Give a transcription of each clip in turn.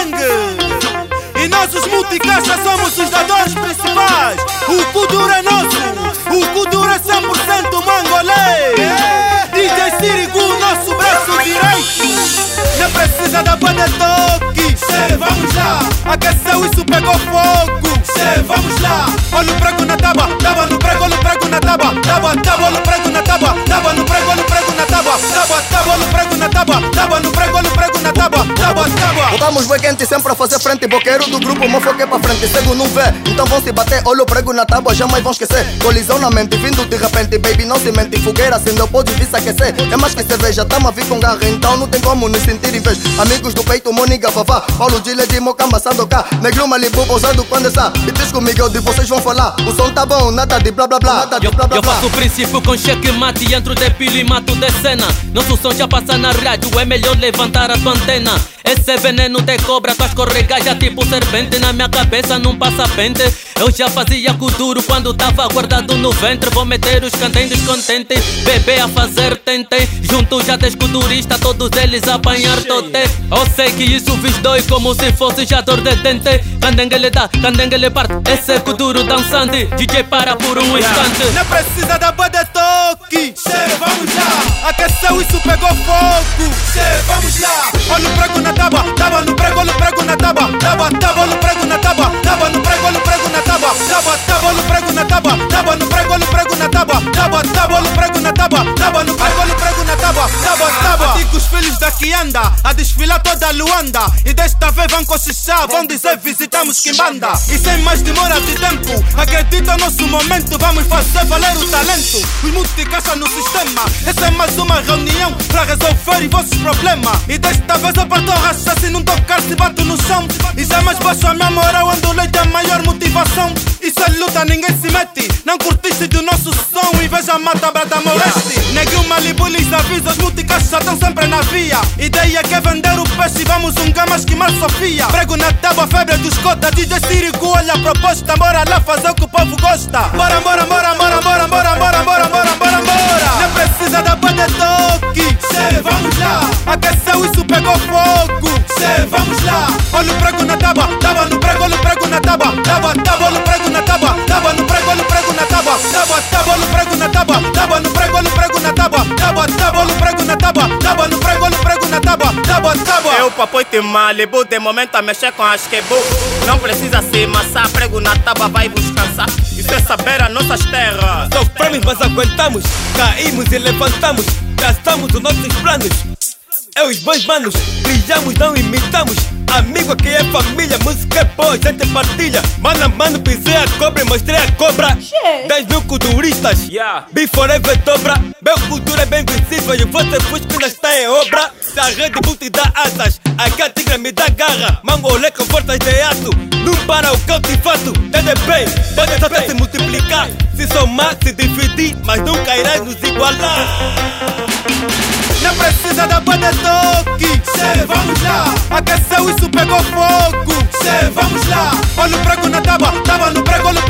sangue. E nós os multicaixa somos os dadores principais. O Kudura é nosso, o Kudura é 100% mangolê. DJ Sirigu, nosso braço direito. Não precisa da banda toque. Cê, vamos lá. Aqueceu, isso pegou fogo. Cê, vamos lá. Olha o prego na tábua, tábua no prego, olha o prego na tábua, tábua, tábua, olha o prego na tábua, tábua no prego, olha o prego na tábua, tábua, tábua, olha o prego na tábua, tábua no prego, olha o prego na tábua, tábua, tábua. Botamos quente sempre a fazer frente, boqueiro do grupo, mofoque pra frente, cego não vê, então vão se bater, olha o prego na tábua, jamais vão esquecer. Colisão na mente, vindo de repente, baby, não se mente, fogueira, acendeu, pode vir se aquecer. É mais que cerveja, tamo a vir com garra, então não tem como nos sentir em vez. Amigos do peito, Moniga, Vavá, Paulo Dile de Mocamba, Sandoká, Negro Malibu, pousado quando essa. E diz comigo, de vocês vão falar, o som tá bom, nada de blá blá blá, nada de Eu, blá blá eu blá. faço o princípio com cheque mate entro de pilo e mato de cena. Nosso som já passa na rádio, é melhor levantar a tua antena. Esse veneno de cobra, tua escorregaja tipo serpente. Na minha cabeça não passa pente. Eu já fazia duro quando tava guardado no ventre. Vou meter os canteiros contentes, bebê a fazer tente. Junto já des culturista, todos eles apanhar tote. Eu sei que isso vos dói como se fosse já dor de dente. Candengue dá, candengue parte. Esse é duro dançante. DJ para por um instante. Não precisa da banda toque. Colocou no prego na tábua. Anda a desfilar toda Luanda e desta vez vão cochichar, vão dizer visitamos Kimbanda e sem mais demora de tempo, acredita no nosso momento, vamos fazer valer o talento. Os multicaixa no sistema, essa é mais uma reunião para resolver os vossos problemas. E desta vez eu parto racha se não tocar se bato no chão. E jamais baixo a minha moral, ando leite a maior motivação. Isso é luta, ninguém se mete. Não curtiste do nosso som e veja mata brada moreste. Negro Malibu lhes avisa, os multicaixa estão na via. Ideia que é vender o peixe, vamos um gamas que mal Sofia. Prego na tábua, febre dos cota, DJ Sirico, olha a proposta. Bora lá fazer o que o povo gosta. Bora, bora, bora, bora, bora, bora, bora, bora, bora, bora, bora. Não precisa da banda toque. Cê, vamos lá. Aqueceu, isso pegou fogo. Cê, vamos lá. Olha o prego na tábua, tábua no prego, olha o prego na tábua, tábua, tábua, olha o prego na tábua, tábua no prego, olha o prego na tábua, tábua, tábua, olha o prego na tábua, tábua no prego, olha o prego na tábua, tábua, tábua, olha o prego na tábua, papo te malibu, de momento a mexer com as quebu Não precisa se maçar, prego na tábua vai vos cansar Isso é saber as nossas terras Sofremos, mas aguentamos. Caímos e levantamos. Traçamos os nossos planos. É os bons manos. Brilhamos, não imitamos. Amigo aqui é família. Música é boa, gente partilha. Mano a mano, pisei a cobra e mostrei a cobra. 10 mil culturistas. Yeah. Be forever dobra. Meu cultura é bem visível e você busca ainda está em obra. Se a rede multi dá asas, aqui a tigra me dá garra. Mangolé com forças de aço. Não para o cautivato. TDP, pode só se multiplicar. Se somar, se dividir, mas nunca irás nos igualar. Não precisa da banda toque. Cê, vamos lá. Aqueceu, isso pegou fogo. Cê, vamos lá. Olha o prego na tábua, tábua no prego, olha o prego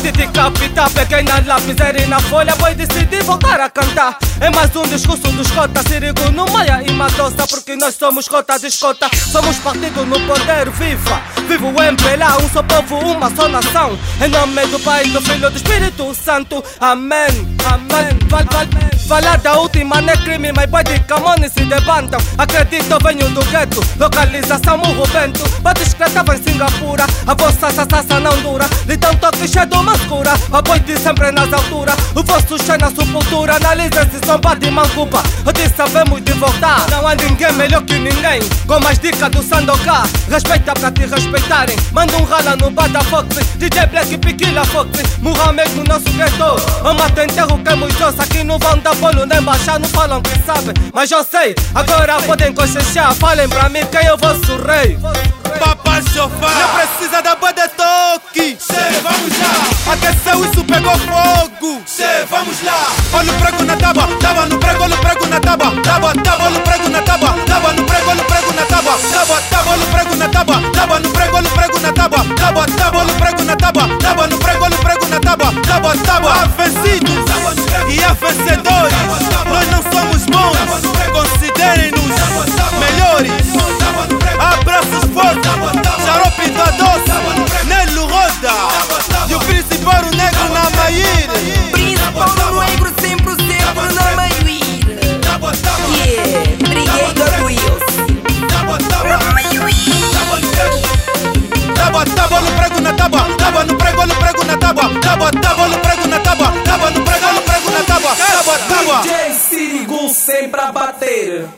de capital, peguei na lapiseira e na folha Boi decidi voltar a cantar É mais um discurso dos cota Sirigo no Maia e Matosa Porque nós somos cota de escota Somos partido no poder, viva Vivo o MPLA, um só povo, uma só nação Em nome do Pai, do Filho e do Espírito Santo Amém, amém val, val, Falar da última não é crime Mas boi de Camone se levantam Acredito, venho do gueto Localização Morro Bento Bate escratava em Singapura A vossa sassassa não dura. Lhe dão toque cheio de uma escura A de sempre nas alturas. O vosso cheio na sepultura Analisa se são bate e mancupa disse sabemos de voltar. Não há ninguém melhor que ninguém Com mais dicas do Sandoká. Respeita pra te respeitarem. Manda um rala no Bada Fox DJ Black Piquila Fox mesmo no nosso gueto Eu mato enterro que é Aqui não vão dar bolo nem baixar Não falam que sabem. Mas eu sei Agora podem cochechar Falem pra mim quem é o vosso rei. Papai sofá, não precisa da banda toque. Cê, vamos lá. Aqueceu, isso pegou fogo. Cê, vamos lá. Olha o prego na tábua, tábua no prego, olha o prego na tábua, tábua, tábua, olha o prego na tábua, tábua no prego, olha o prego na tábua, tábua, tábua, olha o prego na tábua, tábua no prego, olha o prego na tábua, tábua, tábua, olha pra bater.